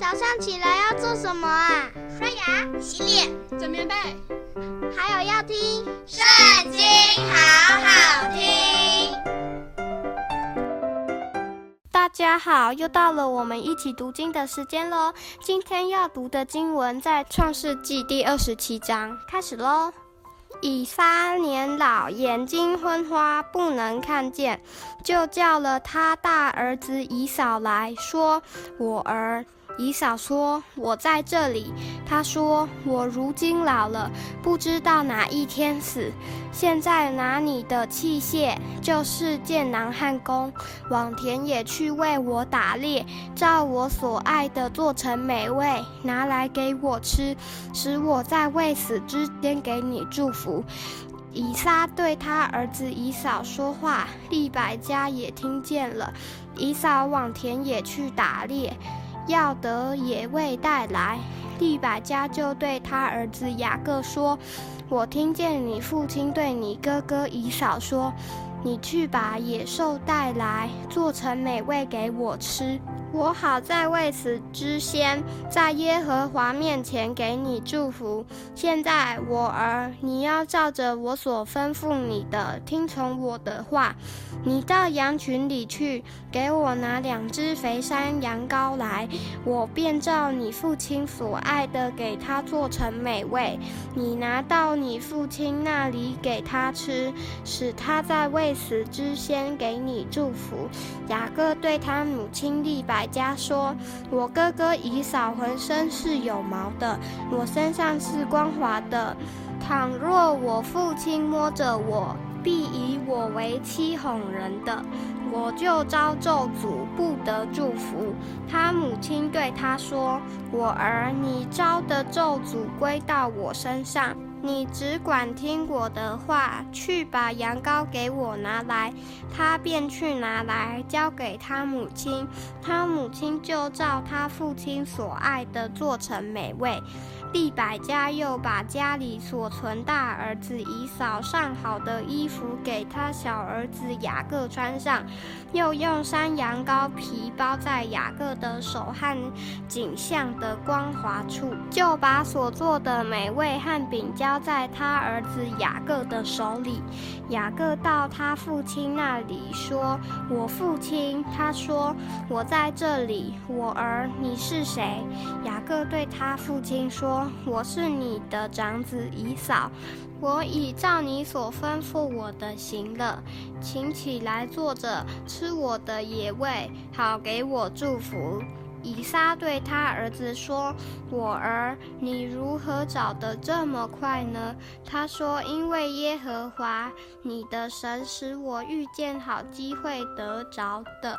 早上起来要做什么啊？刷牙、洗脸、整棉被，还有要听《圣经》，好好听。大家好，又到了我们一起读经的时间喽。今天要读的经文在创世纪第二十七章，开始喽。以撒年老，眼睛昏花，不能看见，就叫了他大儿子以扫来说：“我儿。”以扫说：“我在这里。”他说：“我如今老了，不知道哪一天死。现在拿你的器械，就是剑囊和弓，往田野去为我打猎，照我所爱的做成美味，拿来给我吃，使我在未死之间给你祝福。”以撒对他儿子以扫说话，利百加也听见了。以扫往田野去打猎。要得野味带来，利百加就对他儿子雅各说：“我听见你父亲对你哥哥以扫说，你去把野兽带来，做成美味给我吃。”我好在未死之先，在耶和华面前给你祝福。现在我儿，你要照着我所吩咐你的，听从我的话。你到羊群里去，给我拿两只肥山羊羔来，我便照你父亲所爱的给他做成美味。你拿到你父亲那里给他吃，使他在未死之先给你祝福。雅各对他母亲利百百家说：“我哥哥以扫浑身是有毛的，我身上是光滑的。倘若我父亲摸着我，必以我为欺哄人的，我就遭咒诅，不得祝福。”他母亲对他说：“我儿，你招的咒诅归到我身上。”你只管听我的话，去把羊羔给我拿来。他便去拿来，交给他母亲。他母亲就照他父亲所爱的做成美味。利百加又把家里所存大儿子以扫上好的衣服给他小儿子雅各穿上，又用山羊羔皮包在雅各的手和颈项的光滑处，就把所做的美味和饼交在他儿子雅各的手里。雅各到他父亲那里说：“我父亲。”他说：“我在这里。”我儿，你是谁？雅各对他父亲说。我是你的长子以扫，我已照你所吩咐我的行了，请起来坐着吃我的野味，好给我祝福。以撒对他儿子说：“我儿，你如何找得这么快呢？”他说：“因为耶和华你的神使我遇见好机会得着的。”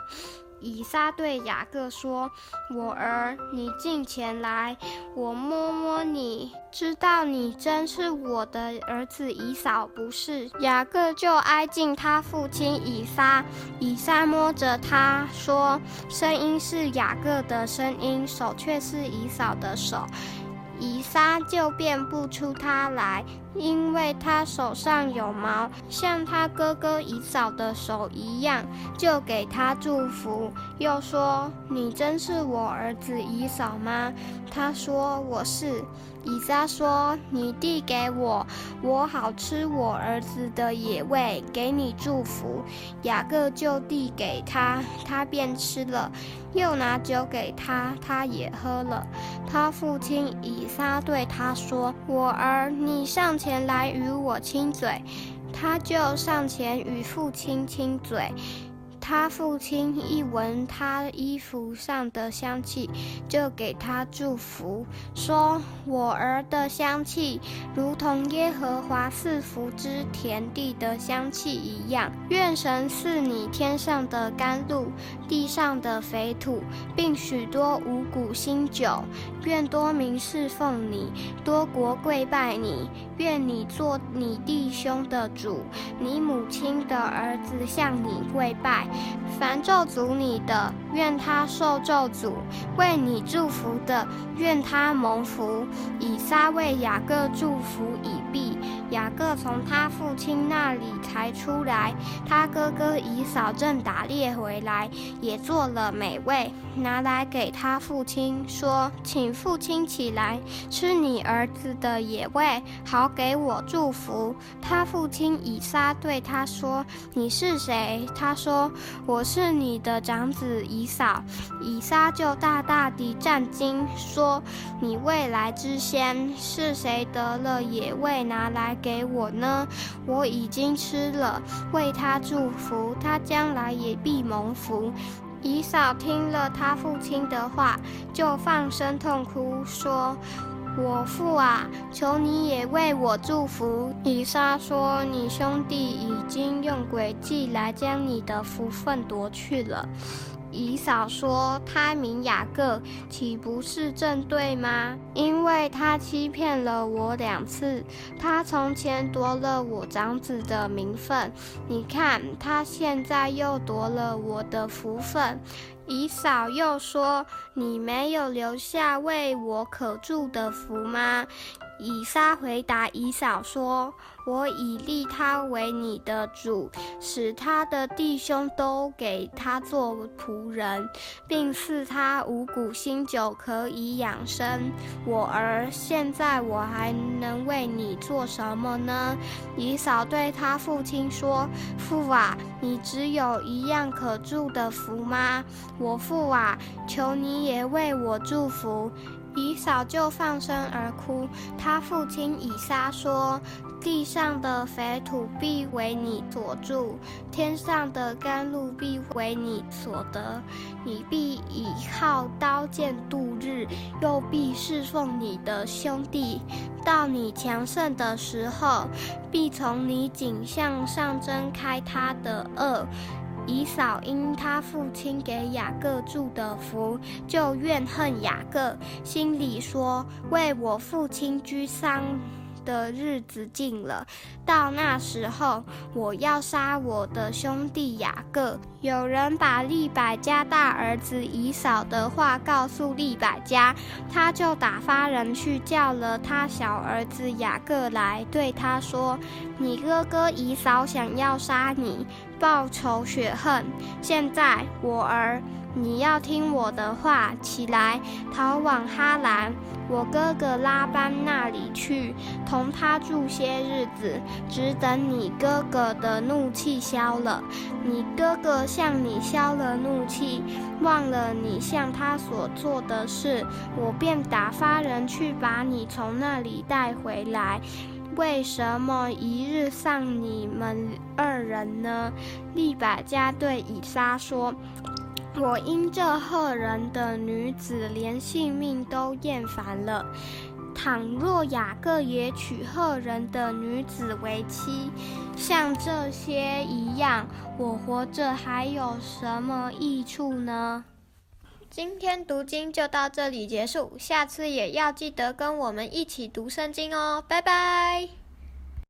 以撒对雅各说：“我儿，你近前来，我摸摸你，知道你真是我的儿子以扫，不是？”雅各就挨近他父亲以撒，以撒摸着他说：“声音是雅各的声音，手却是以扫的手。”以撒就辨不出他来，因为他手上有毛，像他哥哥以扫的手一样，就给他祝福，又说：“你真是我儿子以扫吗？”他说：“我是。”以撒说：“你递给我，我好吃我儿子的野味，给你祝福。”雅各就递给他，他便吃了，又拿酒给他，他也喝了。他父亲以撒对他说：“我儿，你上前来与我亲嘴。”他就上前与父亲亲嘴。他父亲一闻他衣服上的香气，就给他祝福，说：“我儿的香气，如同耶和华赐福之田地的香气一样。愿神赐你天上的甘露，地上的肥土，并许多五谷新酒。愿多民侍奉你，多国跪拜你。愿你做你弟兄的主，你母亲的儿子向你跪拜。”凡咒诅你的，愿他受咒诅；为你祝福的，愿他蒙福。以撒为雅各祝福已毕，雅各从他父亲那里才出来，他哥哥以扫正打猎回来，也做了美味，拿来给他父亲，说：“请父亲起来吃你儿子的野味，好给我祝福。”他父亲以撒对他说：“你是谁？”他说：“我是你的长子以扫。”以撒就大大地战惊，说：“你未来之先是谁得了野味拿来给我呢？我已经吃了，为他祝福，他将来也必蒙福。以嫂听了他父亲的话，就放声痛哭，说：“我父啊，求你也为我祝福。”以撒说：“你兄弟已经用诡计来将你的福分夺去了。”姨嫂说：“他名雅各，岂不是正对吗？因为他欺骗了我两次。他从前夺了我长子的名分，你看他现在又夺了我的福分。”姨嫂又说：“你没有留下为我可祝的福吗？”以撒回答以扫说：“我已立他为你的主，使他的弟兄都给他做仆人，并赐他五谷新酒可以养生。我儿，现在我还能为你做什么呢？”以扫对他父亲说：“父啊，你只有一样可祝的福吗？我父啊，求你也为我祝福。”以扫就放声而哭。他父亲以撒说：“地上的肥土必为你所住，天上的甘露必为你所得。你必倚靠刀剑度日，又必侍奉你的兄弟。到你强盛的时候，必从你颈项上挣开他的轭。”以扫因他父亲给雅各祝的福，就怨恨雅各，心里说：为我父亲居丧。的日子近了，到那时候，我要杀我的兄弟雅各。有人把利百加大儿子以扫的话告诉利百加，他就打发人去叫了他小儿子雅各来，对他说：“你哥哥以扫想要杀你，报仇雪恨。现在，我儿。”你要听我的话，起来，逃往哈兰，我哥哥拉班那里去，同他住些日子，只等你哥哥的怒气消了。你哥哥向你消了怒气，忘了你向他所做的事，我便打发人去把你从那里带回来。为什么一日丧你们二人呢？利百加对以撒说。我因这赫人的女子，连性命都厌烦了。倘若雅各也娶赫人的女子为妻，像这些一样，我活着还有什么益处呢？今天读经就到这里结束，下次也要记得跟我们一起读圣经哦，拜拜。